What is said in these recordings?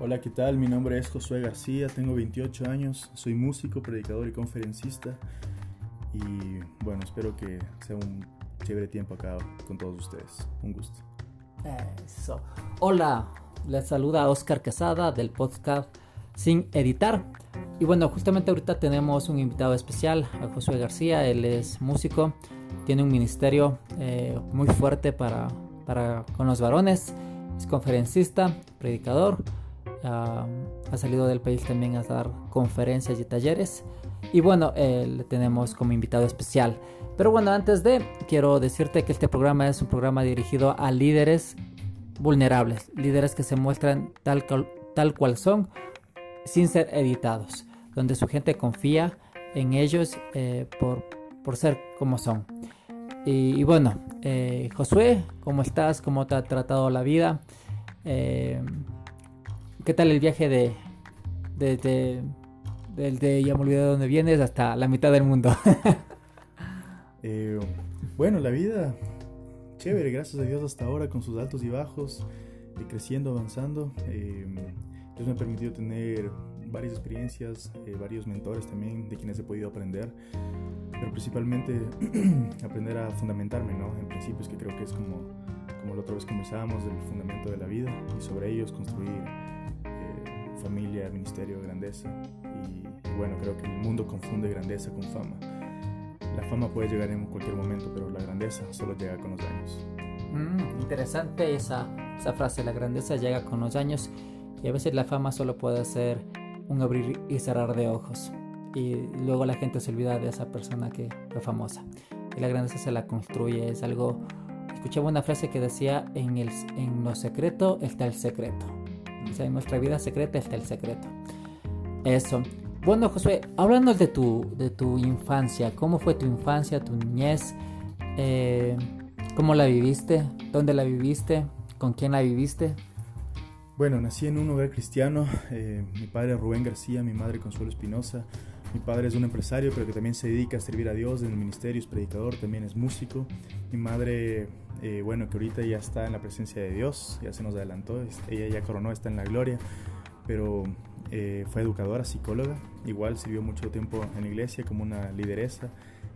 Hola, ¿qué tal? Mi nombre es Josué García, tengo 28 años, soy músico, predicador y conferencista. Y bueno, espero que sea un chévere tiempo acá con todos ustedes. Un gusto. Eso. Hola, les saluda Oscar Quesada del podcast Sin Editar. Y bueno, justamente ahorita tenemos un invitado especial, a Josué García. Él es músico, tiene un ministerio eh, muy fuerte para, para con los varones, es conferencista, predicador ha salido del país también a dar conferencias y talleres. Y bueno, eh, le tenemos como invitado especial. Pero bueno, antes de, quiero decirte que este programa es un programa dirigido a líderes vulnerables, líderes que se muestran tal, tal cual son, sin ser editados, donde su gente confía en ellos eh, por, por ser como son. Y, bueno, eh, Josué, ¿cómo estás? ¿Cómo te ha tratado la vida? ¿Qué tal el viaje de, de, de, ya me olvidé de dónde vienes hasta la mitad del mundo? Eh, bueno, la vida, chévere, gracias a Dios hasta ahora, con sus altos y bajos, y creciendo, avanzando. Eh, Dios me ha permitido tener varias experiencias, eh, varios mentores también de quienes he podido aprender, pero principalmente aprender a fundamentarme, ¿no? En principios que creo que es como, como la otra vez conversábamos del fundamento de la vida y sobre ellos construir familia, ministerio, grandeza. Y, bueno, creo que el mundo confunde grandeza con fama. La fama puede llegar en cualquier momento, pero la grandeza solo llega con los años. Mm, interesante esa, esa frase, la grandeza llega con los años y a veces la fama solo puede ser un abrir y cerrar de ojos. Y luego la gente se olvida de esa persona que fue famosa. Y la grandeza se la construye, es algo... Escuchaba una frase que decía, en, el, en lo secreto está el secreto en nuestra vida secreta está el secreto. Eso. Bueno, Josué, hablando de tu, de tu infancia, ¿cómo fue tu infancia, tu niñez? Eh, ¿Cómo la viviste? ¿Dónde la viviste? ¿Con quién la viviste? Bueno, nací en un hogar cristiano. Eh, mi padre Rubén García, mi madre Consuelo Espinosa. Mi padre es un empresario, pero que también se dedica a servir a Dios en el ministerio, es predicador, también es músico. Mi madre, eh, bueno, que ahorita ya está en la presencia de Dios, ya se nos adelantó, ella ya coronó, está en la gloria, pero eh, fue educadora, psicóloga, igual sirvió mucho tiempo en la iglesia como una lideresa,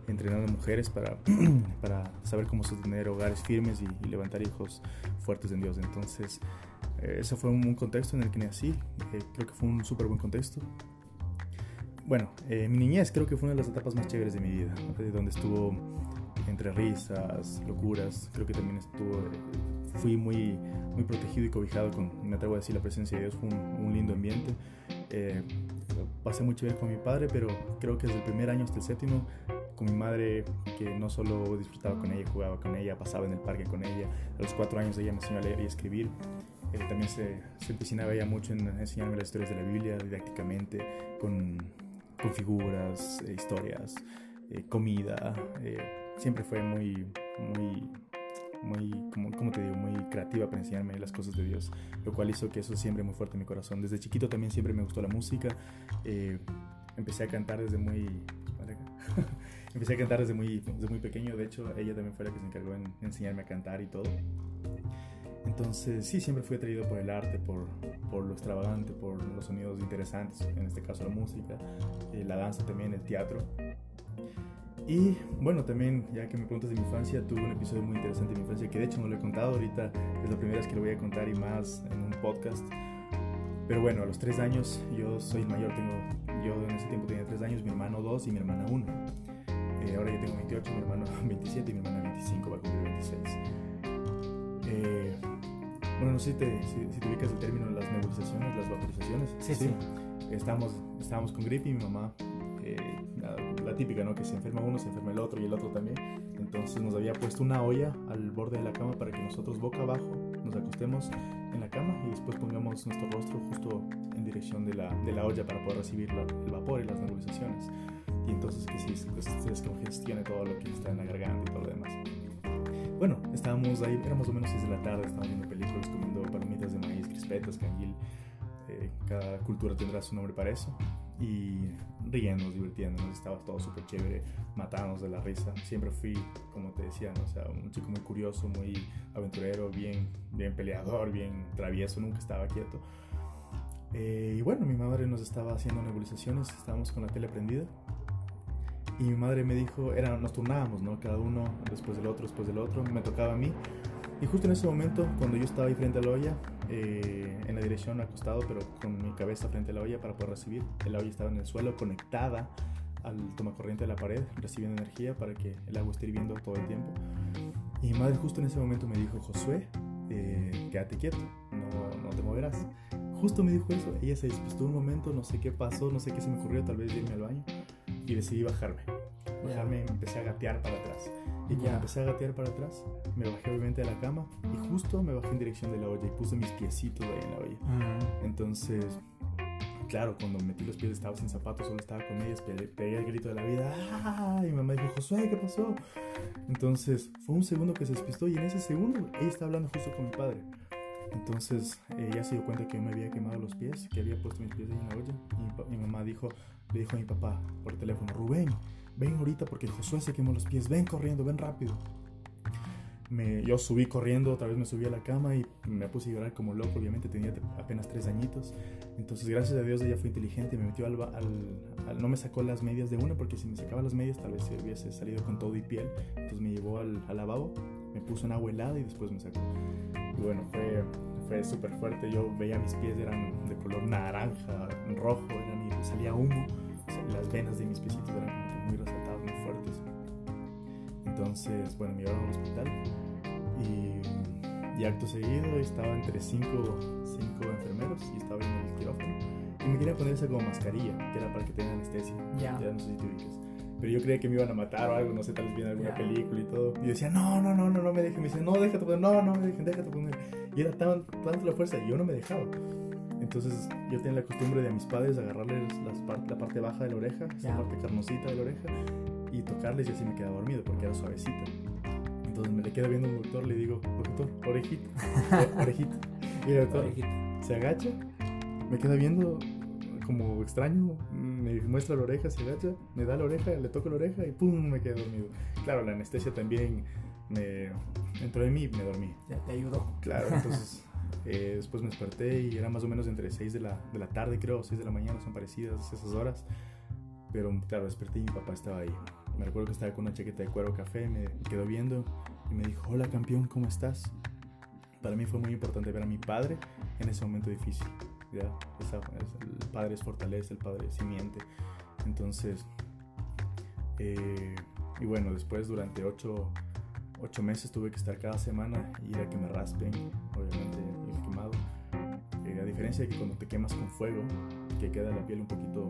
entrenando mujeres para, para saber cómo sostener hogares firmes y, levantar hijos fuertes en Dios. Entonces, eh, ese fue un, contexto en el que nací, creo que fue un súper buen contexto, bueno, eh, mi niñez creo que fue una de las etapas más chéveres de mi vida, donde estuvo entre risas, locuras, creo que también estuvo, fui muy, muy protegido y cobijado con, me atrevo a decir, la presencia de Dios, fue un, lindo ambiente. Eh, pasé muy chévere con mi padre, pero creo que desde el primer año hasta el séptimo, con mi madre, que no solo disfrutaba con ella, jugaba con ella, pasaba en el parque con ella, a los cuatro años ella me enseñó a leer y escribir. Eh, también se, se empecinaba ella mucho en enseñarme las historias de la Biblia didácticamente, con con figuras, eh, historias, eh, comida. Eh, siempre fue muy, muy, muy, como, te digo, muy creativa para enseñarme las cosas de Dios, lo cual hizo que eso siempre muy fuerte en mi corazón. Desde chiquito también siempre me gustó la música. empecé a cantar desde muy... empecé a cantar desde muy, desde muy pequeño, de hecho ella también fue la que se encargó en enseñarme a cantar y todo. Entonces sí, siempre fui atraído por el arte, por, por, lo extravagante, por los sonidos interesantes, en este caso la música, eh, la danza también, el teatro. Y bueno, también, ya que me preguntas de mi infancia, tuve un episodio muy interesante de mi infancia que de hecho no lo he contado, ahorita es la primera vez que lo voy a contar y más en un podcast. Pero bueno, a los tres años, yo soy mayor, tengo, yo en ese tiempo tenía tres años, mi hermano dos y mi hermana uno. Eh, ahora yo tengo 28, mi hermano 27 y mi hermana 25, va a cumplir 26. Eh, bueno, no sé si te, si, te ubicas el término de las nebulizaciones, las vaporizaciones. Sí, sí. Estábamos, estábamos con gripe y mi mamá, eh, la, típica, ¿no? Que se enferma uno, se enferma el otro y el otro también. Entonces nos había puesto una olla al borde de la cama para que nosotros boca abajo nos acostemos en la cama y después pongamos nuestro rostro justo en dirección de la, de la olla para poder recibir el vapor y las nebulizaciones. Y entonces que sí, pues, es que gestione todo lo que está en la garganta y todo. Bueno, estábamos ahí, era más o menos 6 de la tarde, estábamos viendo películas, comiendo palomitas de maíz, crispetas, canguil. Eh, cada cultura tendrá su nombre para eso. Y riendo, divirtiéndonos, estaba todo súper chévere, matándonos de la risa. Siempre fui, como te decía, ¿no? o sea, un chico muy curioso, muy aventurero, bien, bien peleador, bien travieso, nunca estaba quieto. Eh, y bueno, mi madre nos estaba haciendo nebulizaciones, estábamos con la tele prendida. Y mi madre me dijo, era, nos turnábamos, ¿no? Cada uno después del otro, después del otro, me tocaba a mí. Y justo en ese momento, cuando yo estaba ahí frente a la olla, eh, en la dirección acostado, pero con mi cabeza frente a la olla para poder recibir, la olla estaba en el suelo, conectada al tomacorriente de la pared, recibiendo energía para que el agua esté hirviendo todo el tiempo. Y mi madre justo en ese momento me dijo, Josué, eh, quédate quieto, no, no te moverás. Justo me dijo eso, ella se despistó un momento, no sé qué pasó, no sé qué se me ocurrió, tal vez irme al baño, y decidí bajarme. Bajarme y empecé a gatear para atrás. Y cuando empecé a gatear para atrás, me bajé obviamente de la cama y justo me bajé en dirección de la olla y puse mis piecitos ahí en la olla. Entonces, claro, cuando metí los pies estaba sin zapatos, solo estaba con ellas, pegué, el grito de la vida. ¡Ah! Y mi mamá dijo, Josué, ¿qué pasó? Entonces, fue un segundo que se despistó y en ese segundo ella estaba hablando justo con mi padre. Entonces ella se dio cuenta que yo me había quemado los pies, que había puesto mis pies ahí en la olla. Y mi, mamá dijo, le dijo a mi papá por teléfono, Rubén, ven ahorita porque Josué se quemó los pies, ven corriendo, ven rápido. Me, yo subí corriendo, otra vez me subí a la cama y me puse a llorar como loco, obviamente tenía apenas tres añitos. Entonces gracias a Dios ella fue inteligente, me metió al, al, no me sacó las medias de una porque si me sacaba las medias tal vez se hubiese salido con todo y piel. Entonces me llevó al, al lavabo, me puso en agua helada y después me sacó. Y bueno, fue, fue súper fuerte, yo veía mis pies eran de color naranja, rojo, eran, salía humo, las venas de mis piecitos eran muy resaltadas, muy fuertes. Entonces, bueno, me llevaron al hospital y, y acto seguido estaba entre cinco, cinco enfermeros y estaba en el quirófano y me quería ponerse como mascarilla, que era para que tenga anestesia. Ya. no sé si te ubicas. Pero yo creía que me iban a matar o algo, no sé, tal vez viene alguna película y todo. Y decía, no, no, no, no, no me dejen. Me decían, no, déjate poner, no, no me dejen, déjate poner. Y era tan, tanto la fuerza y yo no me dejaba. Entonces yo tenía la costumbre de a mis padres agarrarles las la parte baja de la oreja, esa parte carnosita de la oreja, y tocarles y así me quedaba dormido porque era suavecita. Entonces me le quedo viendo al doctor, le digo, doctor, orejita, orejita. Y el doctor se agacha, me queda viendo como extraño, me muestra la oreja, se agacha, me da la oreja, le toco la oreja y pum, me quedo dormido. Claro, la anestesia también me entró en mí y me dormí. Ya te ayudó. Claro, entonces eh, después me desperté y era más o menos entre 6 de la, de la tarde, creo, 6 de la mañana, son parecidas esas horas. Pero claro, desperté y mi papá estaba ahí. Me recuerdo que estaba con una chaqueta de cuero café, me quedó viendo y me dijo, hola campeón, ¿cómo estás? Para mí fue muy importante ver a mi padre en ese momento difícil. ¿Ya? el padre es fortaleza, el padre es simiente. Entonces, eh, y bueno, después durante ocho, ocho, meses tuve que estar cada semana ir a que me raspen, obviamente el quemado. Eh, a diferencia de que cuando te quemas con fuego, que queda la piel un poquito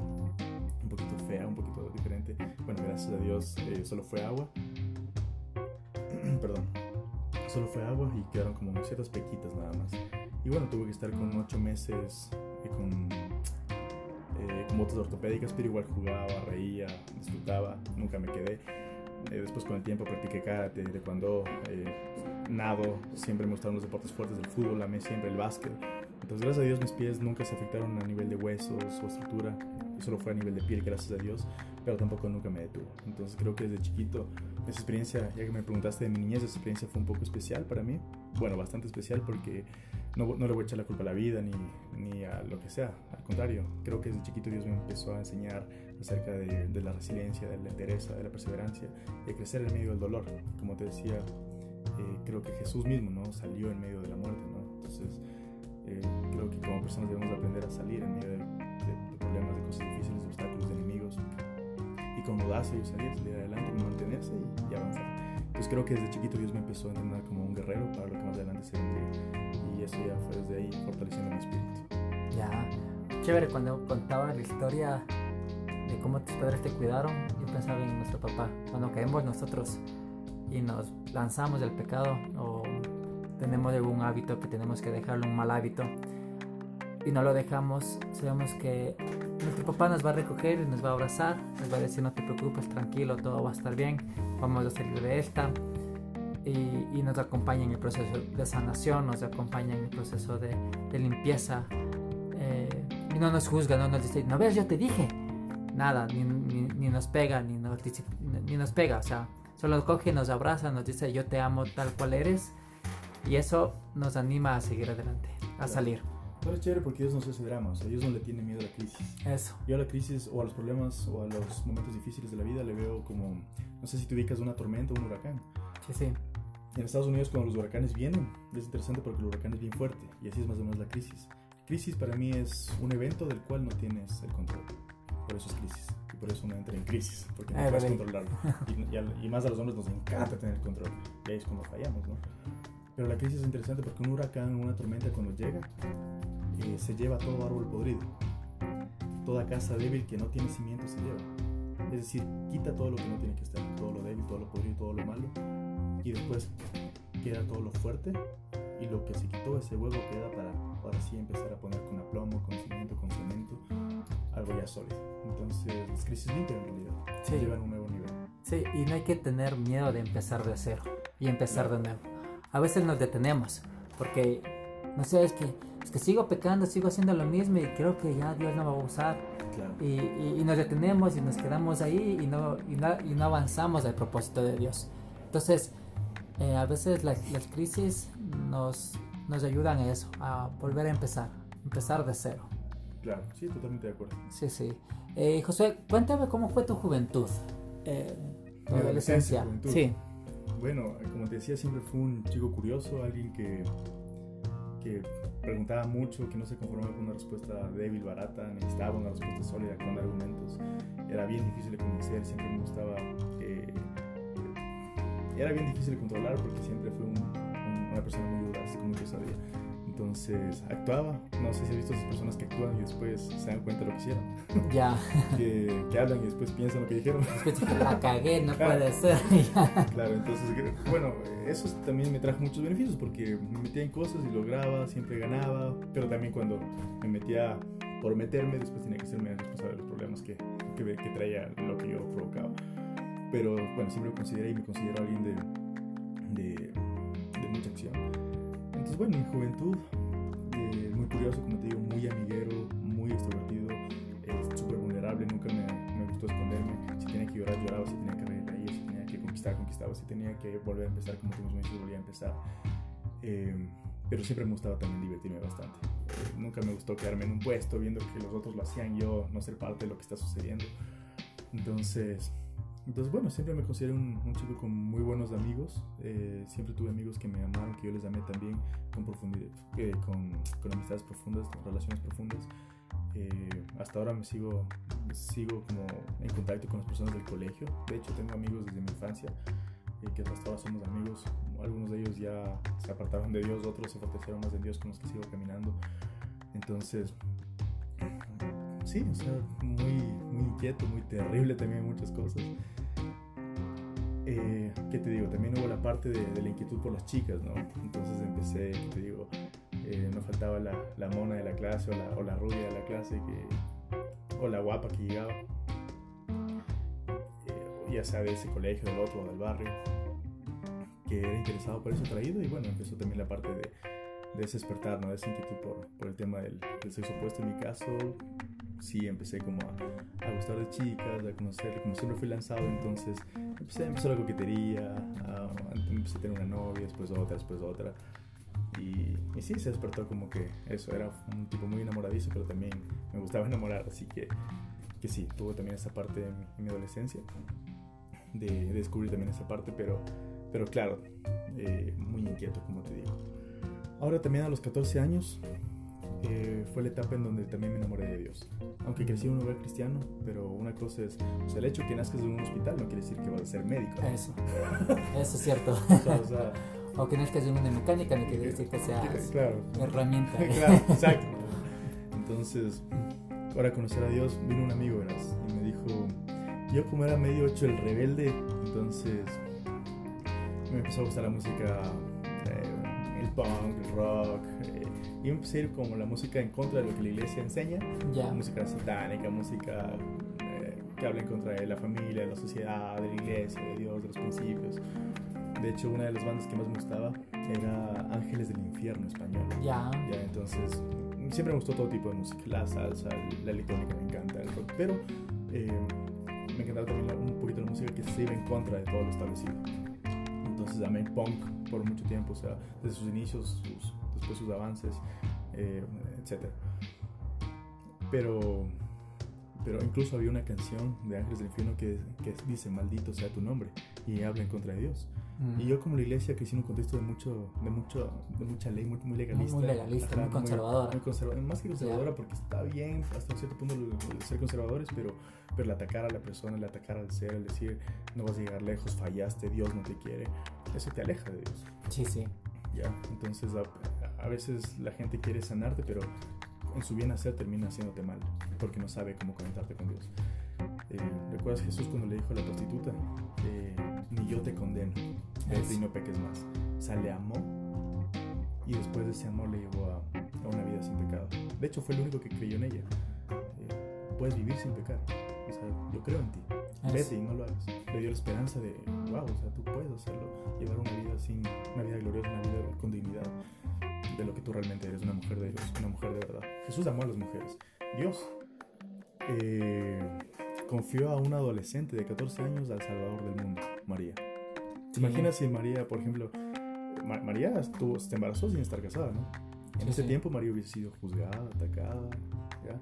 un poquito fea, un poquito diferente. Bueno, gracias a Dios eh, solo fue agua. Perdón. Solo fue agua y quedaron como ciertas pequitas nada más. Y bueno, tuve que estar con ocho meses eh, con, eh, con botas ortopédicas, pero igual jugaba, reía, disfrutaba, nunca me quedé. después con el tiempo practiqué karate, de cuando nado, siempre me gustaron los deportes fuertes del fútbol, amé siempre el básquet. Entonces, gracias a Dios, mis pies nunca se afectaron a nivel de huesos o estructura solo fue a nivel de piel, gracias a Dios, pero tampoco nunca me detuvo. Entonces creo que desde chiquito, esa experiencia, ya que me preguntaste de mi niñez, esa experiencia fue un poco especial para mí. Bueno, bastante especial porque no, no le voy a echar la culpa a la vida ni, ni, a lo que sea. Al contrario, creo que desde chiquito Dios me empezó a enseñar acerca de, de la resiliencia, de la entereza, de la perseverancia y de crecer en medio del dolor. Como te decía, eh, creo que Jesús mismo ¿no? salió en medio de la muerte. ¿no? Entonces, eh, creo que como personas debemos aprender a salir en medio de, de problemas, de cosas difíciles, de obstáculos, de enemigos. Y con audacia yo salía, salir adelante, mantenerse y, avanzar. Pues creo que desde chiquito Dios me empezó a entrenar como un guerrero para lo que más adelante se Y eso ya fue desde ahí fortaleciendo mi espíritu. Ya, chévere, cuando contaba la historia de cómo tus padres te cuidaron, yo pensaba en nuestro papá. Cuando caemos nosotros y nos lanzamos del pecado o tenemos algún hábito que tenemos que dejarlo, un mal hábito, y no lo dejamos, sabemos que nuestro papá nos va a recoger y nos va a abrazar, nos va a decir no te preocupes, tranquilo, todo va a estar bien, vamos a salir de esta. Y, nos acompaña en el proceso de sanación, nos acompaña en el proceso de, limpieza. Eh, y no nos juzga, no nos dice, no ves, yo te dije. Nada, ni, ni, nos pega, ni nos, ni nos pega. O sea, solo coge, nos abraza, nos dice, yo te amo tal cual eres. Y eso nos anima a seguir adelante, a salir. Pero es chévere porque Dios no se hace drama, o sea, Dios no le tiene miedo a la crisis. Eso. Yo a la crisis o a los problemas o a los momentos difíciles de la vida le veo como, no sé si te ubicas una tormenta o un huracán. Sí, sí. En Estados Unidos cuando los huracanes vienen, es interesante porque el huracán es bien fuerte y así es más o menos la crisis. Crisis para mí es un evento del cual no tienes el control. Por eso es crisis. Y por eso uno entra en crisis, porque no Ah, puedes vale. controlarlo. Y, y a- y más a los hombres nos encanta tener el control. Y ahí es cuando fallamos, ¿no? Pero la crisis es interesante porque un huracán, una tormenta cuando llega, eh, se lleva todo árbol podrido. Toda casa débil que no tiene cimientos se lleva. Es decir, quita todo lo que no tiene que estar, todo lo débil, todo lo podrido, todo lo malo. Y después queda todo lo fuerte y lo que se quitó, ese huevo queda para ahora sí empezar a poner con aplomo, con cimiento, con cemento, algo ya sólido. Entonces, las crisis limpian en realidad, Sí. llevan a un nuevo nivel. Sí, y no hay que tener miedo de empezar de cero y empezar de nuevo. A veces nos detenemos porque, no sé, es que, es que sigo pecando, sigo haciendo lo mismo y creo que ya Dios no me va a usar. Claro. Y, y- y nos detenemos y nos quedamos ahí y no, y no, y no avanzamos al propósito de Dios. Entonces, eh, a veces las, las crisis nos, nos ayudan a eso, a volver a empezar, empezar de cero. Claro, sí, totalmente de acuerdo. Sí, sí. Eh, José, cuéntame cómo fue tu juventud, eh, tu adolescencia. adolescencia, juventud. Sí, Bueno, como te decía, siempre fue un chico curioso, alguien que, que preguntaba mucho, que no se conformaba con una respuesta débil, barata, necesitaba una respuesta sólida con argumentos. Era bien difícil de convencer, siempre me gustaba. Era bien difícil de controlar porque siempre fue un- un- una persona muy audaz, como yo sabía. Entonces actuaba, no sé si has visto esas personas que actúan y después se dan cuenta de lo que hicieron, ya. que, que hablan y después piensan lo que dijeron. La cagué, no Claro. puede ser. Claro, entonces, bueno, eso también me trajo muchos beneficios porque me metía en cosas y lograba, siempre ganaba, pero también cuando me metía por meterme, después tenía que serme responsable de los problemas que, que, que traía lo que yo provocaba. Pero bueno, siempre me consideré y me considero alguien de, de, de mucha acción. Entonces, bueno, mi juventud, eh, muy curioso, como te digo, muy amiguero, muy extrovertido, eh, súper vulnerable, nunca me, me gustó esconderme. Si tenía que llorar, lloraba, si tenía que reír, reía, si tenía que conquistar, conquistaba, si tenía que volver a empezar, como tú mismo volvía a empezar. Eh, pero siempre me gustaba también divertirme bastante. Eh, nunca me gustó quedarme en un puesto viendo que los otros lo hacían, yo no ser parte de lo que está sucediendo. Entonces, entonces bueno, siempre me consideré un, un chico con muy buenos amigos. Eh, siempre tuve amigos que me amaron, que yo les amé también, con, profundidad, eh, con, con amistades profundas, con relaciones profundas. Eh, hasta ahora me sigo, sigo como en contacto con las personas del colegio. De hecho, tengo amigos desde mi infancia eh, que hasta ahora somos amigos. Algunos de ellos ya se apartaron de Dios, otros se fortalecieron más en Dios con los que sigo caminando. Entonces, sí, o sea, muy, muy inquieto, muy terrible también muchas cosas. Eh, ¿Qué te digo? También hubo la parte de, de la inquietud por las chicas, ¿no? Entonces empecé, ¿qué te digo? Eh, no faltaba la, la mona de la clase o la, o la rubia de la clase que, o la guapa que llegaba, eh, ya sea de ese colegio, del otro del barrio, que era interesado por eso atraído y bueno, empezó también la parte de, de despertar, ¿no? de esa inquietud por, por el tema del, del sexo opuesto. En mi caso, sí empecé como a, a gustar de chicas, a conocer, como siempre fui lanzado, entonces empecé, empezó la coquetería, a, empecé a tener una novia, después otra, después otra. Y, y sí, se despertó como que eso, era un tipo muy enamoradizo, pero también me gustaba enamorar, así que, que sí, tuve también esa parte en mi, mi adolescencia, de, de descubrir también esa parte, pero, pero claro, eh, muy inquieto, como te digo. Ahora también a los 14 años eh, fue la etapa en donde también me enamoré de Dios. Aunque crecí en un hogar cristiano, pero una cosa es, o sea, el hecho de que nazcas en un hospital no quiere decir que vas a ser médico. ¿no? Eso, eso es cierto. O sea, o sea, O que no que sea una mecánica, ni quiere decir que seas claro, herramienta. claro, exacto. Entonces, para conocer a Dios, vino un amigo, verás, y me dijo, yo como era medio hecho el rebelde, entonces me empezó a gustar la música, eh, el punk, el rock, eh, y empecé a ir como la música en contra de lo que la iglesia enseña, Ya, música satánica, música eh, que habla en contra de la familia, de la sociedad, de la iglesia, de Dios, de los principios. De hecho, una de las bandas que más me gustaba era Ángeles del Infierno español. ya, Ya, entonces, siempre me gustó todo tipo de música, la salsa, la electrónica me encanta, el rock, pero eh, me encantaba también la- un poquito la música que se iba en contra de todo lo establecido. Entonces amé punk por mucho tiempo, o sea, desde sus inicios, sus- después sus avances, eh, etc. Pero, pero incluso había una canción de Ángeles del Infierno que, que dice, maldito sea tu nombre, y habla en contra de Dios. Mm. Y yo como la iglesia crecí en un contexto de mucho, de mucho, de mucha ley, muy, muy legalista. Muy legalista, muy conservadora. Muy, conservadora. Más que conservadora porque está bien hasta un cierto punto ser conservadores, pero, pero el atacar a la persona, el atacar al ser, el decir no vas a llegar lejos, fallaste, Dios no te quiere, eso te aleja de Dios. Sí, sí. Ya, entonces a, veces la gente quiere sanarte, pero en su bien hacer termina haciéndote mal, porque no sabe cómo conectarte con Dios. Eh, ¿Recuerdas Jesús cuando le dijo a la prostituta? Eh, ni yo te condeno, vete y no peques más. O sea, le amó y después de ese amor le llevó a, a una vida sin pecado. De hecho, fue el único que creyó en ella. Eh, puedes vivir sin pecar. O sea, yo creo en ti. Vete y no lo hagas. Le dio la esperanza de, wow, o sea, tú puedes hacerlo. Llevar una vida sin, una vida gloriosa, una vida con dignidad de lo que tú realmente eres, una mujer de Dios, una mujer de verdad. Jesús amó a las mujeres. Dios eh, confió a una adolescente de 14 años al Salvador del mundo, María. ¿Te Sí. imaginas si María, por ejemplo, Ma- María estuvo, se embarazó sin estar casada, ¿no? En Sí, ese sí. tiempo María hubiese sido juzgada, atacada, ¿ya?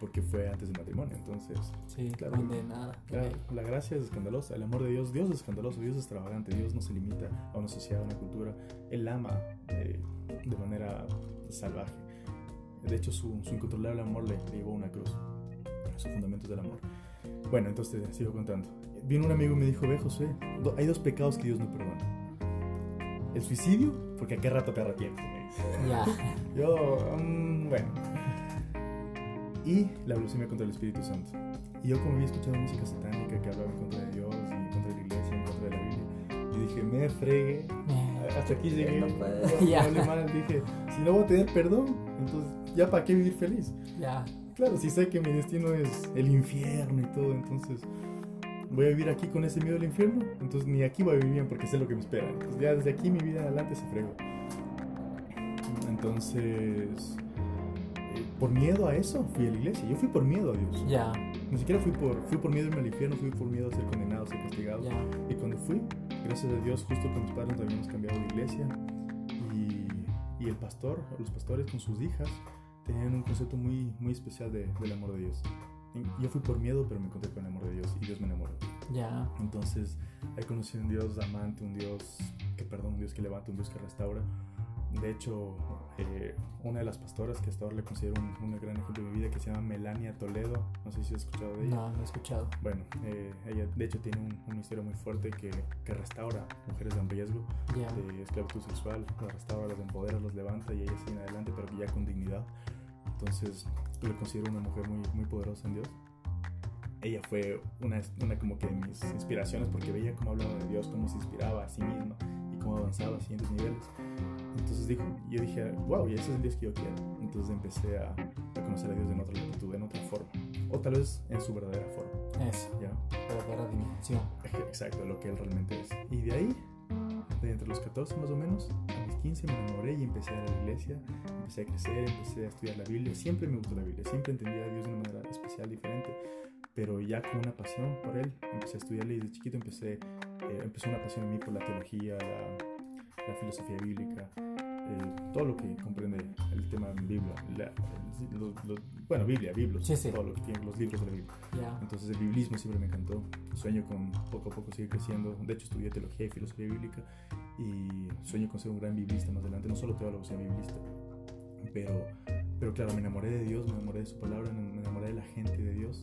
Porque fue antes del matrimonio, entonces Sí, Claro. condenada. Claro, la gracia es escandalosa, el amor de Dios, Dios es escandaloso, Dios es extravagante, Dios no se limita a una sociedad, a una cultura, Él ama eh, de manera salvaje. De hecho, su, su incontrolable amor le, le llevó a una cruz, sus fundamentos del amor. Bueno, entonces sigo contando. Vino un amigo y me dijo, ve José, do- hay dos pecados que Dios no perdona. El suicidio, porque a qué rato te arrepientes. Ya. Yo, mm, bueno. Y la blasfemia contra el Espíritu Santo. Y yo como había escuchado música satánica que hablaba en contra de Dios y contra la iglesia, en contra de la Biblia, y dije, me fregué. Hasta aquí llegué. No No, mal. Dije, si no voy a tener perdón, entonces ya para qué vivir feliz. Ya. Claro, si sé que mi destino es el infierno y todo, entonces voy a vivir aquí con ese miedo al infierno, entonces ni aquí voy a vivir bien porque sé lo que me espera. Entonces ya desde aquí mi vida adelante se fregó. Entonces, eh, por miedo a eso fui a la iglesia. Yo fui por miedo a Dios. Ya. Ni siquiera fui por, fui por miedo al infierno, fui por miedo a ser condenado, a ser castigado. Ya. Y cuando fui, gracias a Dios, justo con mis padres nos habíamos cambiado de iglesia y, y el pastor, los pastores con sus hijas, tenían un concepto muy, muy especial de- del amor de Dios. Y yo fui por miedo, pero me encontré con el amor de Dios y Dios me enamoró. Ya. Entonces, he conocido un Dios amante, un Dios que perdona, un Dios que levanta, un Dios que restaura. De hecho, eh, una de las pastoras que hasta ahora le considero un, un gran ejemplo de mi vida, que se llama Melania Toledo, no sé si has escuchado de ella. No, no he escuchado. Bueno, eh, ella de hecho tiene un, un ministerio muy fuerte que, que restaura mujeres en riesgo Ya. de esclavitud sexual, las restaura, las empodera, los levanta y ella sigue adelante, pero ya con dignidad. Entonces, le considero una mujer muy, muy poderosa en Dios. Ella fue una, una como que de mis inspiraciones porque veía cómo hablaba de Dios, cómo se inspiraba a sí misma y cómo avanzaba a siguientes niveles. Entonces dijo, yo dije, wow, y ese es el Dios que yo quiero. Entonces empecé a, a conocer a Dios en otra latitud, en otra forma. O tal vez en su verdadera forma. Eso. ¿ya? Verdadera dimensión. Exacto, lo que él realmente es. Y de ahí, de entre los 14 más o menos, a mis 15 me enamoré y empecé a ir a la iglesia, empecé a crecer, empecé a estudiar la Biblia. Siempre me gustó la Biblia, siempre entendía a Dios de una manera especial, diferente, pero ya con una pasión por él. Empecé a estudiarle y desde chiquito empecé, eh, empezó una pasión en mí por la teología, la, la filosofía bíblica. eh, todo lo que comprende el tema de Biblia, la- los- los- bueno, Biblia, Biblos, Sí, sí. todo lo que tiene los libros de la Biblia. Ya. Entonces el biblismo siempre me encantó. Sueño con poco a poco seguir creciendo. De hecho estudié teología y filosofía bíblica y sueño con ser un gran biblista más adelante. No solo teólogo, sino biblista. Pero, pero claro, me enamoré de Dios, me enamoré de su palabra, me enamoré de la gente de Dios.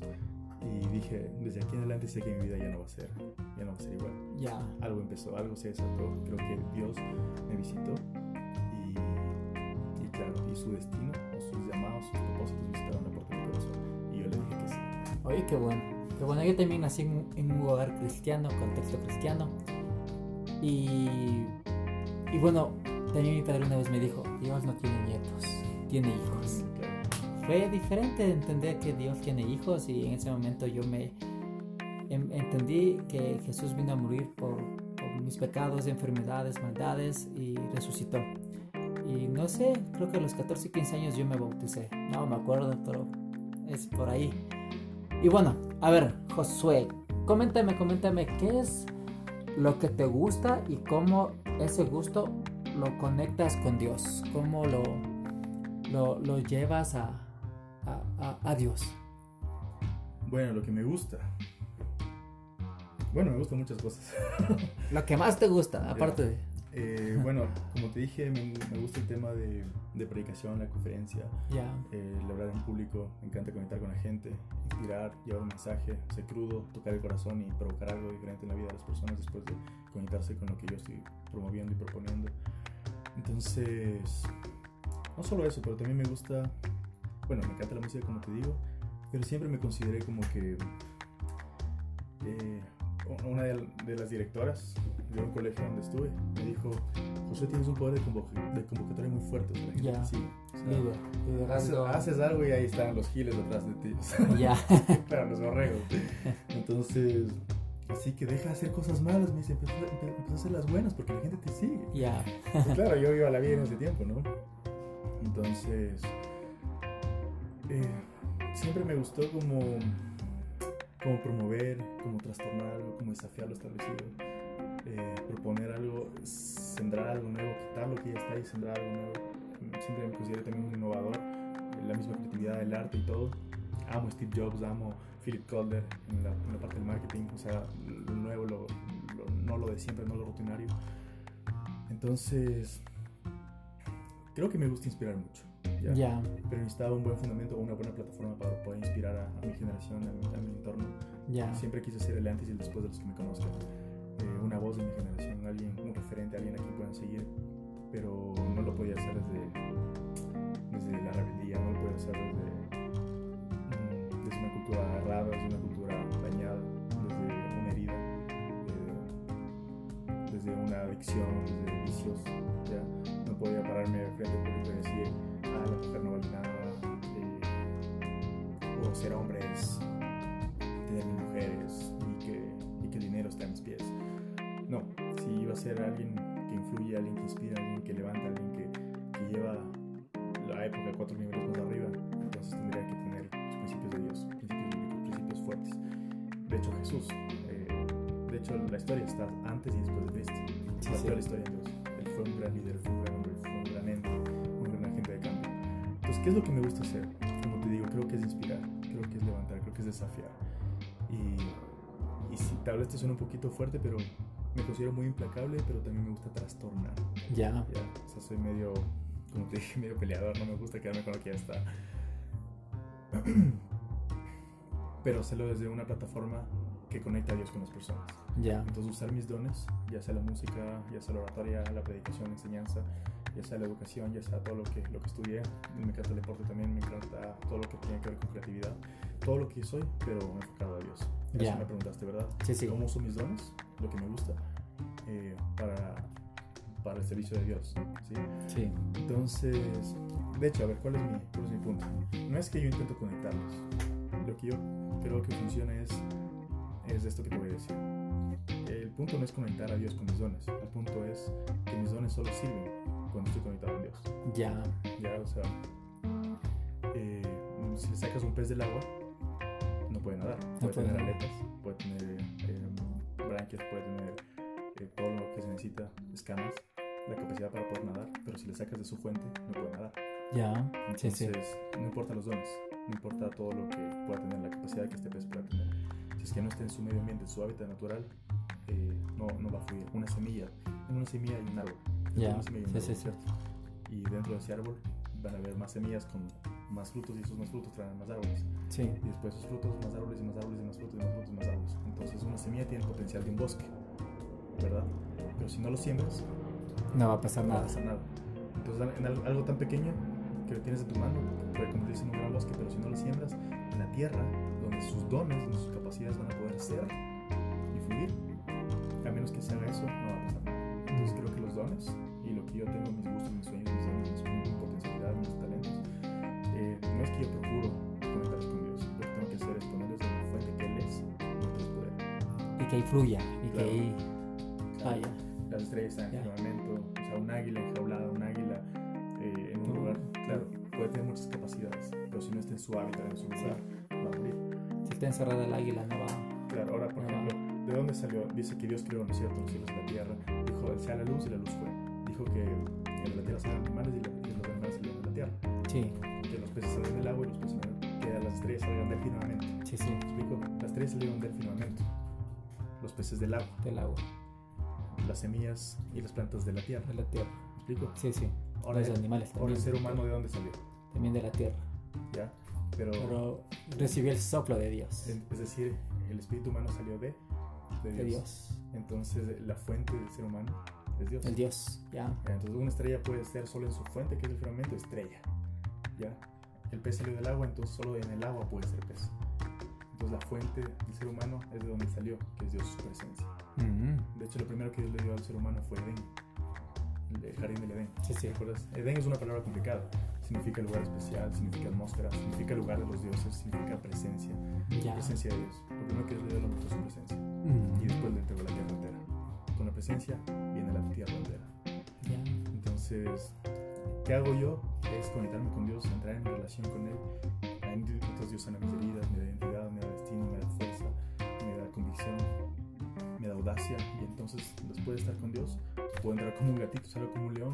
Y dije, desde aquí en adelante sé que mi vida ya no va a ser, ya no va a ser igual. Ya. Algo empezó, algo se desató. Creo que Dios me visitó y, y claro, y su destino, o sus llamados, sus propósitos visitaron la puerta de mi corazón. Y yo le dije que sí. Oye, qué bueno. Qué bueno. Yo también nací en, un- en un hogar cristiano, contexto cristiano. Y, y bueno, también mi padre una vez me dijo, Dios no tiene nietos, tiene hijos. Fue diferente entender que Dios tiene hijos y en ese momento yo me em- entendí que Jesús vino a morir por, por mis pecados, enfermedades, maldades y resucitó. Y no sé, creo que a los 14, 15 años yo me bauticé. No me acuerdo, pero es por ahí. Y bueno, a ver, Josué, coméntame, coméntame, ¿qué es lo que te gusta y cómo ese gusto lo conectas con Dios? ¿Cómo lo, lo, lo llevas a, a, a, a Dios? Bueno, lo que me gusta. Bueno, me gustan muchas cosas. Lo que más te gusta, aparte de... Eh, bueno, como te dije, me, me gusta el tema de, de predicación, la conferencia, Ya, eh, el hablar en público, me encanta conectar con la gente, inspirar, llevar un mensaje, ser crudo, tocar el corazón y provocar algo diferente en la vida de las personas después de conectarse con lo que yo estoy promoviendo y proponiendo. Entonces, no solo eso, pero también me gusta, bueno, me encanta la música como te digo, pero siempre me consideré como que eh, una de, de las directoras de un colegio donde estuve me dijo, José, tienes un poder de, convoca- de convocatoria muy fuerte, o sea, la te sigue". O sea, líder, Haces, liderando. haces algo y ahí están los giles detrás de ti. Ya, Para los borregos. Entonces, así que deja de hacer cosas malas, me dice, empieza, a hacer las buenas porque la gente te sigue. ya, Y claro, yo iba a la vida en ese tiempo, ¿no? Entonces, eh, siempre me gustó como, como promover, como trastornar algo, como desafiar lo establecido, eh, proponer algo, sembrar algo nuevo, quitar lo que ya está y sembrar algo nuevo. Siempre me considero también un innovador, eh, la misma creatividad, el arte y todo. Amo Steve Jobs, amo Philip Calder en la, parte del marketing, o sea, lo nuevo, lo- no lo de siempre, no lo rutinario. Entonces, creo que me gusta inspirar mucho. ¿Ya? ya, Pero necesitaba un buen fundamento o una buena plataforma para poder inspirar a, a mi generación, a mi, a mi entorno. ya, Siempre quise ser el antes y el después de los que me conozcan. Eh, una voz de mi generación, alguien, un referente, alguien a quien puedan seguir. Pero no lo podía hacer desde, desde la rebeldía, no lo podía hacer desde, mm, desde una cultura errada, desde una cultura dañada, desde una herida, eh, desde una adicción, desde vicios. ¿ya? No podía pararme de frente y decir, ah, la mujer no vale nada, eh, o ser hombre es tener mis mujeres y que, y que el dinero está en mis pies. No, si iba a ser alguien que influye, alguien que inspira, alguien que levanta, alguien que, que lleva la época cuatro niveles más arriba, entonces tendría que tener los principios de Dios, principios bíblicos, principios fuertes. De hecho, Jesús, eh, de hecho, la historia está antes y después de Cristo. Sí, sí. la historia de Dios. Él fue un gran líder, fue un gran hombre, Entonces, ¿qué es lo que me gusta hacer? Como te digo, creo que es inspirar, creo que es levantar, creo que es desafiar. Y, y si tal vez te suena un poquito fuerte, pero me considero muy implacable, pero también me gusta trastornar. ya, Ya, o sea, soy medio, como te dije, medio peleador, no me gusta quedarme con lo que ya está. Pero hacerlo desde una plataforma que conecta a Dios con las personas. ya, Entonces usar mis dones, ya sea la música, ya sea la oratoria, la predicación, la enseñanza, ya sea la educación, ya sea todo lo que, lo que estudié. Me encanta el deporte también, me encanta todo lo que tiene que ver con creatividad. Todo lo que soy, pero enfocado a Dios. Eso me preguntaste, ¿verdad? Sí, sí. ¿Cómo uso mis dones? Lo que me gusta eh, para, para el servicio de Dios. ¿sí? sí, Entonces, de hecho, a ver, ¿cuál es, mi, cuál es mi punto? No es que yo intento conectarlos. Lo que yo creo que funciona es, es esto que te voy a decir. El punto no es conectar a Dios con mis dones. El punto es que mis dones solo sirven cuando estoy conectado a Dios. ya, Ya, o sea, eh, si le sacas un pez del agua, no puede nadar. Puede puede tener aletas, puede tener eh, branquias, puede tener eh, todo lo que se necesita, escamas, la capacidad para poder nadar, pero si le sacas de su fuente, no puede nadar. ya, sí, Entonces, sí, no importa los dones, no importa todo lo que pueda tener, la capacidad que este pez pueda tener. Si es que no está en su medio ambiente, en su hábitat natural, eh, no, no va a fluir. Una semilla, en una semilla hay un árbol. Ya, una semilla un sí, árbol, sí, sí. ¿cierto? Y dentro de ese árbol van a haber más semillas con más frutos y esos más frutos traen más árboles. sí, Y después esos frutos, más árboles y más árboles y más frutos y más frutos y más árboles. Entonces una semilla tiene el potencial de un bosque, ¿verdad? Pero si no lo siembras, no va a pasar no va a nada. pasar nada. Entonces, en al- algo tan pequeño que lo tienes en tu mano puede convertirse en un gran bosque, pero si no lo siembras la tierra, donde sus dones, donde sus capacidades van a poder ser y fluir, a menos que se haga eso, no va a pasar nada. Entonces, creo que los dones y lo que yo tengo, mis gustos, mis sueños, mis dones, mis, mis potencialidades, mis talentos, eh, no es que yo procuro conectarlos con Dios, lo que tengo que hacer es ponerlos en la fuente que Él es, poder. Y que ahí fluya, y que Claro. ahí vaya. Las estrellas están en Ya. firmamento, o sea, un águila enjaulada, un águila eh, en un lugar, claro, puede tener muchas capacidades, pero si no está en su hábitat, en su lugar, morir. Si está encerrada el águila, no va. Claro, ahora, por Ajá. ejemplo, ¿de dónde salió? Dice que Dios creó, ¿no es cierto?, los cielos y la tierra. Dijo, sea la luz y la luz fue. dijo que en la tierra salían animales y, la- y los animales salían de la tierra. Sí, Que los peces salían del agua y los peces salían, que las estrellas salían del firmamento. sí, sí, ¿Me explico? Las estrellas salieron del firmamento. Los peces del agua, del agua, las semillas y las plantas de la tierra. de la tierra. ¿Me explico? Sí, sí. Ahora, los animales ahora también. el ser humano de dónde salió, También de la tierra. ¿ya? Pero, Pero recibió el soplo de Dios. es decir, el espíritu humano salió de, de Dios. De Dios. Entonces, la fuente del ser humano es Dios. El Dios, ya. Ya, Entonces, una estrella puede ser solo en su fuente, que es el firmamento, estrella. ¿Ya? El pez salió del agua, entonces solo en el agua puede ser pez. Entonces, la fuente del ser humano es de donde salió, que es Dios, su presencia. Mm, De hecho, lo primero que Dios le dio al ser humano fue Edén, el- el jardín del Edén. Sí, sí. ¿Te acuerdas? Edén es una palabra complicada. Significa lugar especial, significa atmósfera, significa lugar de los dioses, significa presencia. Ya. Presencia de Dios. Lo primero que Dios le dio fue su presencia. Mm, Y después le entregó la tierra entera. Con la presencia viene la tierra entera. ya. Entonces, ¿qué hago yo? Es conectarme con Dios, entrar en relación con Él. Entonces Dios sana mis heridas, me da identidad, me da destino, me da fuerza, me da convicción, me da audacia. Y entonces, después de estar con Dios, puedo entrar como un gatito, salgo como un león.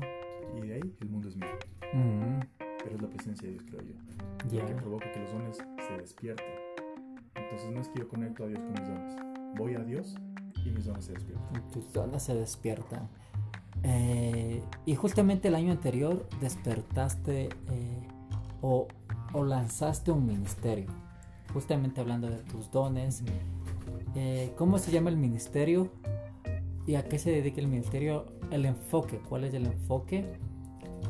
Y de ahí el mundo es mío. Mm, Pero es la presencia de Dios, creo yo. ya. Que provoca que los dones se despierten. Entonces no es que yo conecto a Dios con mis dones. Voy a Dios y mis dones se despiertan. Tus dones se despiertan. Eh, y justamente el año anterior despertaste eh, o, o lanzaste un ministerio. Justamente hablando de tus dones. Eh, ¿Cómo se llama el ministerio? ¿Y a qué se dedica el ministerio? El enfoque. ¿Cuál es el enfoque?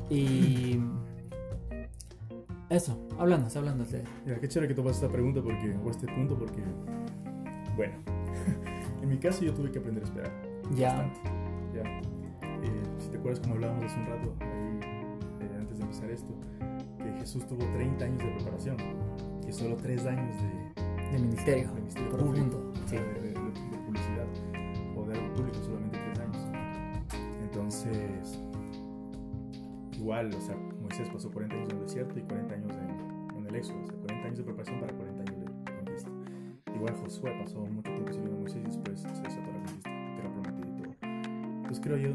Y eso, háblanos, háblanos de... Mira, qué chévere que tomas esta pregunta porque, o este punto porque, bueno, en mi caso yo tuve que aprender a esperar. Ya, Bastante, ya. Eh, si te acuerdas como hablábamos hace un rato, ahí, eh, antes de empezar esto, que Jesús tuvo 30 años de preparación y solo 3 años de, de ministerio. de ministerio público, sí. de- de- de publicidad o de algo público solamente 3 años. Entonces, igual, o sea, Moisés pasó 40 años en el desierto y 40 años en, en el éxodo, o sea, 40 años de preparación para 40 años de conquista. Igual Josué pasó mucho tiempo sirviendo a Moisés y después se desató la conquista, tierra prometida y todo. Entonces creo yo,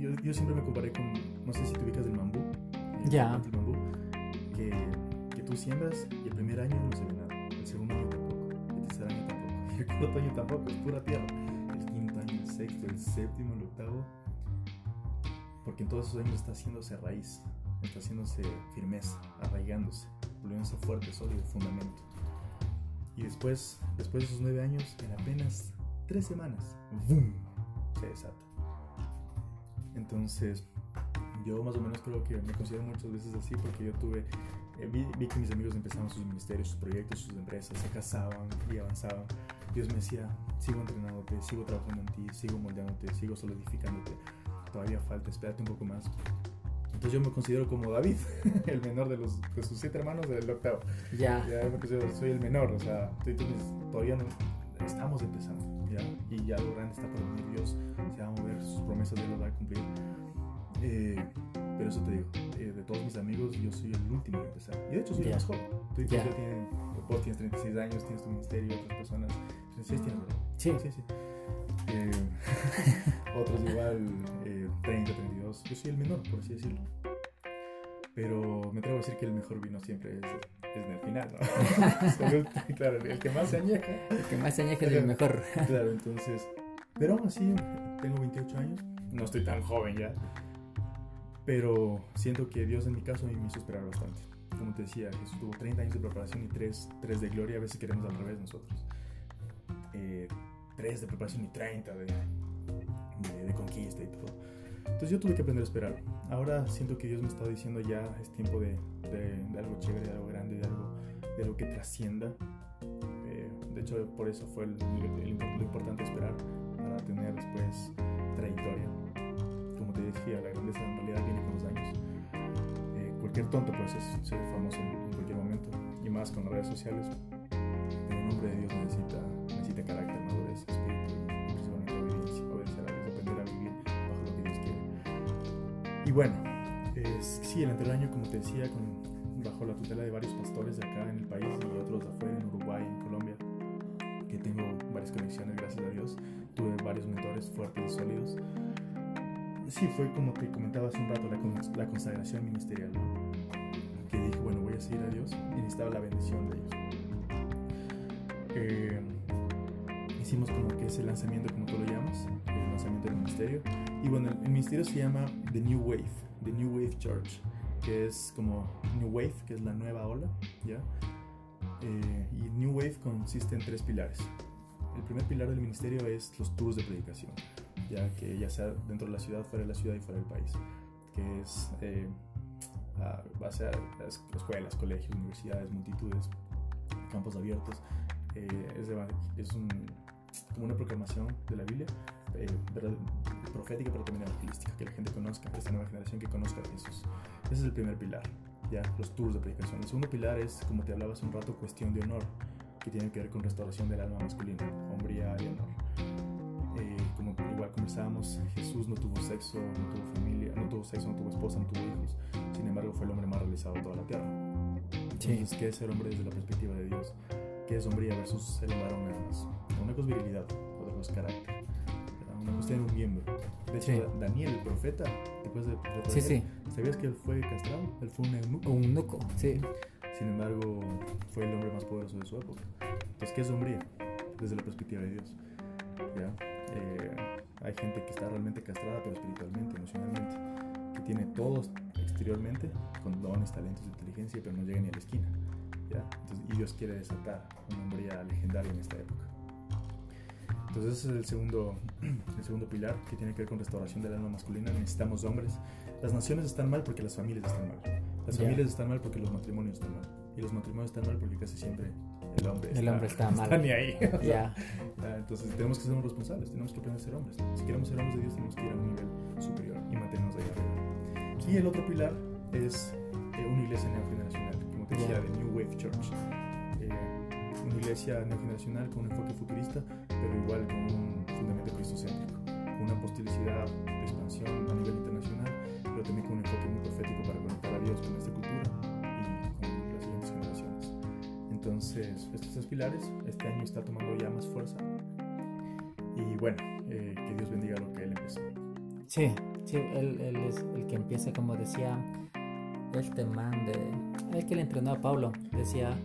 yo, yo siempre me comparé con, no sé si te ubicas del mambú, el Ya. planta del mambú, que, que tú siembras y el primer año no se ve nada, el segundo año tampoco, el tercer año tampoco, y el cuarto año tampoco, es pura tierra. El quinto año, el sexto, el séptimo, el octavo, porque en todos esos años está haciéndose raíz, está haciéndose firmeza, arraigándose, volviéndose fuerte, sólido, fundamento. Y después, después de esos nueve años, en apenas tres semanas, ¡boom! se desata. Entonces, yo más o menos creo que me considero muchas veces así porque yo tuve, eh, vi, vi que mis amigos empezaban sus ministerios, sus proyectos, sus empresas, se casaban y avanzaban. Dios me decía, sigo entrenándote, sigo trabajando en ti, sigo moldeándote, sigo solidificándote. Todavía falta, espérate un poco más. Entonces yo me considero como David, el menor de, los, de sus siete hermanos del octavo. ya, Ya me considero, soy el menor, o sea, entonces todavía no estamos empezando, ¿ya? Y ya lo grande está por venir Dios, se va a mover, sus promesas Dios las va a cumplir. Eh, pero eso te digo, eh, de todos mis amigos, yo soy el último en empezar. Y de hecho soy el más joven. Tú Ya. tienen, vos tienes 36 años, tienes tu ministerio, otras personas, 36 tienes, ¿verdad? sí, Sí, sí. Eh, otros igual, eh, 30, 32. Yo soy el menor, por así decirlo. Pero me atrevo a decir que el mejor vino siempre es, es en el final, ¿no? Claro, el que más se añeja. el que más se añeje es el mejor. Claro, entonces. Pero aún así, tengo 28 años. No estoy tan joven ya. Pero siento que Dios en mi caso me hizo esperar bastante. Como te decía, Jesús tuvo 30 años de preparación y 3, de gloria. A veces queremos al revés nosotros. Eh, 3 de preparación y 30 de, de, de conquista y todo. Entonces yo tuve que aprender a esperar. Ahora siento que Dios me está diciendo ya es tiempo de, algo chévere, de algo grande, de algo, de algo que trascienda. Eh, de hecho, por eso fue el, el- lo importante esperar para tener después trayectoria. Como te decía, la grandeza en realidad viene con los años. Eh, cualquier tonto puede ser, famoso en, cualquier momento, y más con las redes sociales. Pero un hombre de Dios necesita, necesita carácter, Y bueno, sí, el anterior año, como te decía, bajo la tutela de varios pastores de acá en el país y otros afuera, en Uruguay, en Colombia, que tengo varias conexiones, gracias a Dios. Tuve varios mentores fuertes y sólidos. Sí, fue como te comentaba hace un rato, la, la consagración ministerial, que dije, bueno, voy a seguir a Dios y necesitaba la bendición de ellos. Eh, hicimos como que ese lanzamiento, como tú lo llamas, el lanzamiento del ministerio. Y bueno, el, ministerio se llama The New Wave, The New Wave Church, que es como New Wave, que es la nueva ola, ¿ya? Eh, y New Wave consiste en tres pilares. El primer pilar del ministerio es los tours de predicación, ya que ya sea dentro de la ciudad, fuera de la ciudad y fuera del país, que es eh, va a ser escuelas, colegios, universidades, multitudes, campos abiertos. Eh, es, es un, como una proclamación de la Biblia, eh, profética pero también evangelística, que la gente conozca, esta nueva generación que conozca a Jesús. Ese es el primer pilar, ya, los tours de predicación. El segundo pilar es, como te hablaba hace un rato, cuestión de honor, que tiene que ver con restauración del alma masculina, hombría y honor. Eh, como igual comenzábamos, Jesús no tuvo sexo, no tuvo familia, no tuvo sexo, no tuvo esposa, no tuvo hijos. Sin embargo, fue el hombre más realizado de toda la tierra. Entonces, ¿qué es ser hombre desde la perspectiva de Dios? ¿Qué es hombría versus ser un varón? Una cosa es virilidad, otra cosa es carácter. Cuestión de un miembro. De hecho, Daniel, el profeta, después de, de sí, sí. ¿sabías que él fue castrado? Él fue un eunuco. Un eunuco, sí. Sin embargo, fue el hombre más poderoso de su época. Entonces, ¿qué es hombría? Desde la perspectiva de Dios. ¿Ya? Eh, hay gente que está realmente castrada, pero espiritualmente, emocionalmente, que tiene todo exteriormente, con dones, talentos, inteligencia, pero no llega ni a la esquina. ¿ya? Entonces, y Dios quiere desatar una hombría legendaria en esta época. Entonces ese es el segundo, el segundo pilar que tiene que ver con restauración del alma masculina. Necesitamos hombres. Las naciones están mal porque las familias están mal. Las familias están mal porque los matrimonios están mal. Y los matrimonios están mal porque casi siempre el hombre está, el hombre está, mal. Está ni ahí. Entonces tenemos que ser responsables, tenemos que aprender a ser hombres. Si queremos ser hombres de Dios, tenemos que ir a un nivel superior y mantenernos ahí arriba. Y el otro pilar es eh, una iglesia neogeneracional, como te decía, de New Wave Church. Eh, una iglesia neogeneracional con un enfoque futurista, pero igual con un fundamento cristocéntrico, con una apostolicidad de expansión a nivel internacional, pero también con un enfoque muy profético para conectar a Dios con esta cultura y con las siguientes generaciones. Entonces, estos tres pilares, este año está tomando ya más fuerza. Y bueno, eh, que Dios bendiga lo que Él empezó. Sí, sí, Él, él es el que empieza, como decía este man de... El que le entrenó a Pablo, decía,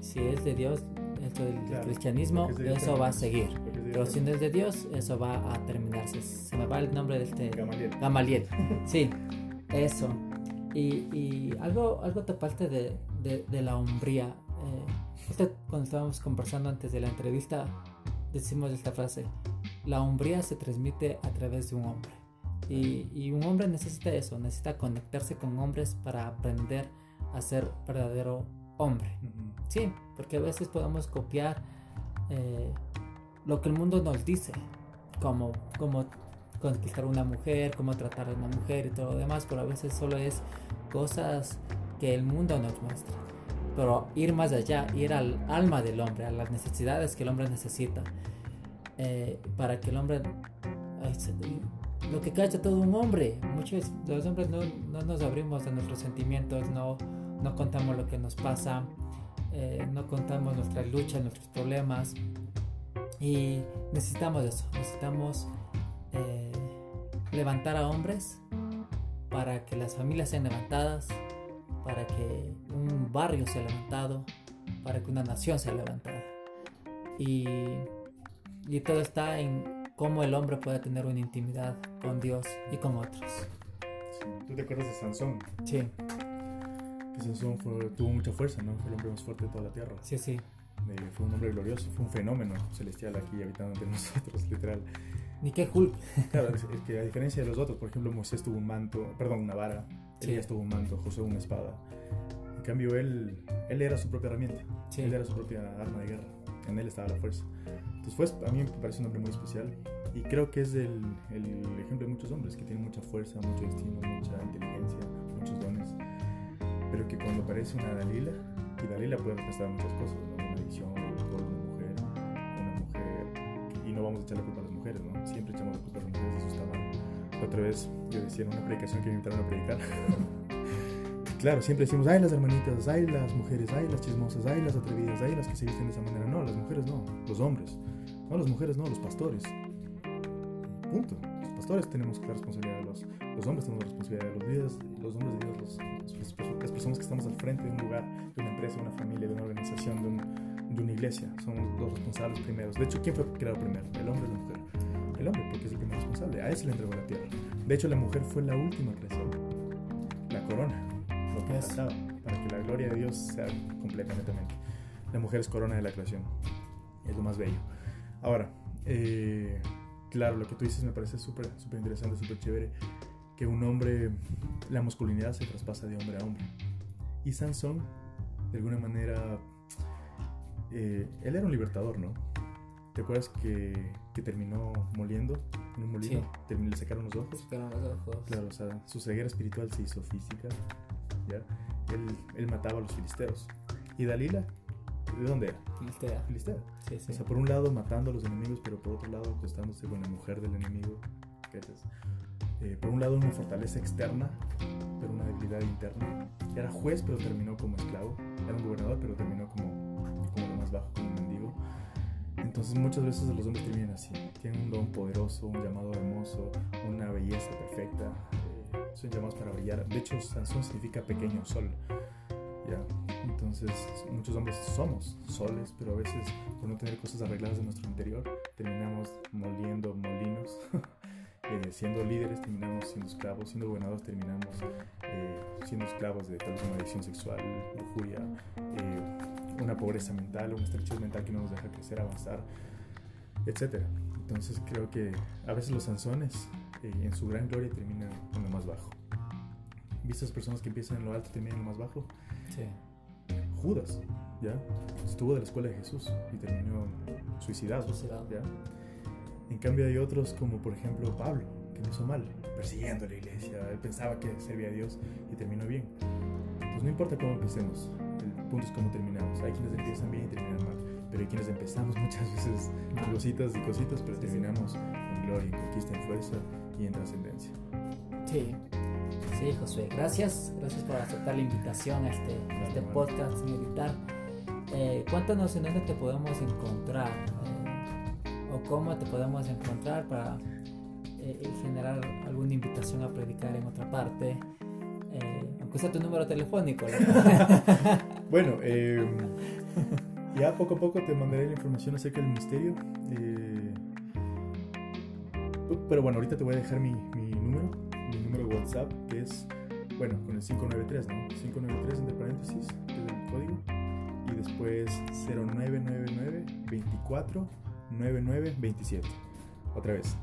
si es de Dios, esto del cristianismo, eso va a seguir. Pero si no es de Dios, eso va a terminarse. Se me va el nombre de este... Gamaliel. Gamaliel. Sí, eso. Y, y algo, algo te parte de, de, de la hombría. Eh, cuando estábamos conversando antes de la entrevista, decimos esta frase. La hombría se transmite a través de un hombre. Y, y, un hombre necesita eso, necesita conectarse con hombres para aprender a ser verdadero hombre. Sí, porque a veces podemos copiar eh, lo que el mundo nos dice, como, como conquistar una mujer, cómo tratar a una mujer y todo lo demás, pero a veces solo es cosas que el mundo nos muestra. Pero ir más allá, ir al alma del hombre, a las necesidades que el hombre necesita, eh, para que el hombre... lo que cacha todo un hombre, muchos los hombres no, no nos abrimos a nuestros sentimientos, no, no contamos lo que nos pasa, eh, no contamos nuestras luchas, nuestros problemas. Y necesitamos eso, necesitamos eh, levantar a hombres para que las familias sean levantadas, para que un barrio sea levantado, para que una nación sea levantada. Y, y todo está en cómo el hombre puede tener una intimidad con Dios y con otros. ¿Tú te acuerdas de Sansón? Sí. Sansón tuvo mucha fuerza, ¿no? Fue el hombre más fuerte de toda la tierra. Sí, sí. Eh, fue un hombre glorioso, fue un fenómeno celestial aquí habitando entre nosotros, literal. Ni qué Hulk. Claro, es, que a diferencia de los otros, por ejemplo, Moisés tuvo un manto, perdón, una vara, sí. Elías tuvo un manto, José una espada. En cambio, él, él era su propia herramienta, sí. él era su propia arma de guerra, en él estaba la fuerza. Entonces, fue, a mí me parece un hombre muy especial y creo que es el, el ejemplo de muchos hombres que tienen mucha fuerza, mucho destino, mucha inteligencia, muchos dones pero que cuando aparece una Dalila, y Dalila puede representar muchas cosas, ¿no? Vamos a echar la culpa a las mujeres, ¿no? Siempre echamos la culpa a las mujeres, está mal. La otra vez yo decía en una predicación que me invitaron a predicar, claro, siempre decimos, ay las hermanitas, ay las mujeres, ay las chismosas, ay las atrevidas, ay las que se visten de esa manera. No, las mujeres no, los hombres. No, las mujeres no, los pastores. Punto. Los pastores tenemos la responsabilidad, los, los hombres tenemos la responsabilidad, los líderes, los hombres de Dios, los, los, las personas que estamos al frente de un lugar, de una empresa, de una familia, de una organización, de, un, de una iglesia, somos los responsables primeros. De hecho, ¿quién fue creado primero? ¿El hombre o la mujer? El hombre, porque es el primer responsable. A él se le entregó la tierra. De hecho, la mujer fue la última creación. La corona, lo que faltaba, para que la gloria de Dios sea completamente. La mujer es corona de la creación. Es lo más bello. Ahora, eh, claro, lo que tú dices me parece súper súper interesante, súper chévere, que un hombre, la masculinidad se traspasa de hombre a hombre. Y Sansón, de alguna manera, eh, él era un libertador, ¿no? ¿Te acuerdas que, que terminó moliendo en un molino? Sí. le sacaron los ojos. Sacaron los ojos. Claro, o sea, su ceguera espiritual se hizo física. ¿ya? Él, él mataba a los filisteos. Y Dalila, ¿de dónde era? Filistea. Filistea. Sí, sí. O sea, por un lado matando a los enemigos, pero por otro lado acostándose con la mujer del enemigo. Eh, por un lado una fortaleza externa, pero una debilidad interna. Era juez, pero terminó como esclavo. Era un gobernador, pero terminó como, bajo, como un mendigo. Entonces muchas veces los hombres terminan así. Tienen un don poderoso, un llamado hermoso, una belleza perfecta. Eh, son llamados para brillar. De hecho, Sansón significa pequeño sol. ¿ya? Entonces muchos hombres somos soles, pero a veces por no tener cosas arregladas en nuestro interior terminamos moliendo molinos. Eh, siendo líderes terminamos siendo esclavos, siendo gobernadores terminamos eh, siendo esclavos de tal vez una adicción sexual, lujuria, eh, una pobreza mental, una estrechez mental que no nos deja crecer, avanzar, etc. Entonces creo que a veces los sanzones en su gran gloria terminan en lo más bajo. ¿Viste las personas que empiezan en lo alto y terminan en lo más bajo? Sí. Judas, ¿ya? Estuvo de la escuela de Jesús y terminó suicidado, Suicidado. ¿ya? En cambio hay otros como por ejemplo Pablo, que empezó mal, persiguiendo a la iglesia, él pensaba que servía a Dios y terminó bien. Pues no importa cómo empecemos, el punto es cómo terminamos. Hay quienes empiezan bien y terminan mal, pero hay quienes empezamos muchas veces con cositas y cositas, pero terminamos en gloria, en conquista, en fuerza y en trascendencia. Sí, sí, Josué. Gracias, gracias por aceptar la invitación a este, a este podcast sin editar. Eh, cuéntanos en dónde te podemos encontrar eh, o cómo te podemos encontrar para eh, generar alguna invitación a predicar en otra parte. Sea tu número telefónico. ¿no? Bueno, eh, ya poco a poco te mandaré la información acerca del ministerio. eh, pero bueno, ahorita te voy a dejar mi, número, mi número de WhatsApp, que es, bueno, con el 593, ¿no? 593 entre paréntesis, es el código. Y después 0999 24 99 27. Otra vez.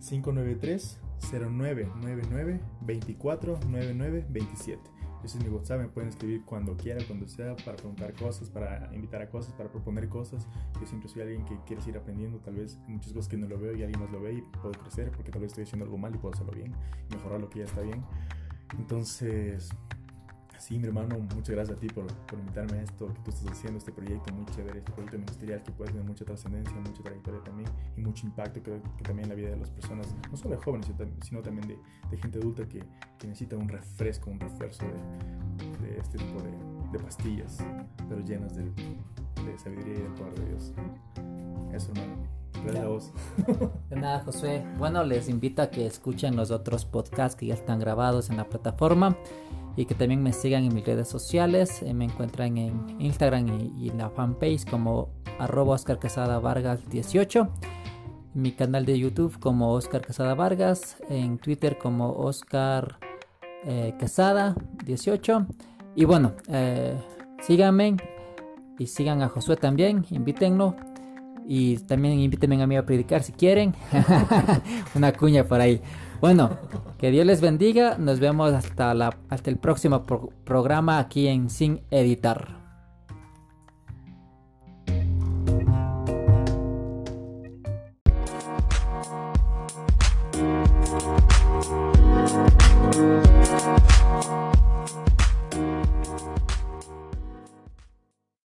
593 0999 24 99 27. Ese es mi WhatsApp, me pueden escribir cuando quiera, cuando sea, para preguntar cosas, para invitar a cosas, para proponer cosas. Yo siempre soy alguien que quiere seguir aprendiendo, tal vez muchas cosas que no lo veo y alguien más lo ve y puedo crecer porque tal vez estoy haciendo algo mal y puedo hacerlo bien, mejorar lo que ya está bien. Entonces, sí, mi hermano, muchas gracias a ti por, por invitarme a esto que tú estás haciendo, este proyecto muy chévere, este proyecto ministerial que puede tener mucha trascendencia, mucha trayectoria también y mucho impacto, creo que también en la vida de las personas, no solo de jóvenes, sino tam- sino también de, de gente adulta que, que necesita un refresco, un refuerzo de, de este tipo de, de pastillas, pero llenas de, sabiduría y del poder de Dios. Eso, hermano. Gracias a vos. De nada, Josué. Bueno, les invito a que escuchen los otros podcasts que ya están grabados en la plataforma y que también me sigan en mis redes sociales. Eh, me encuentran en Instagram y, y la fanpage como arroba Oscar Quesada Vargas 18. Mi canal de YouTube como Oscar Quesada Vargas. En Twitter como Oscar eh, Quesada 18. Y bueno, eh, síganme y sigan a Josué también. Invítenlo. Y también invítenme a mí a predicar si quieren. Una cuña por ahí. Bueno, que Dios les bendiga. Nos vemos hasta, la, hasta el próximo pro- programa aquí en Sin Editar.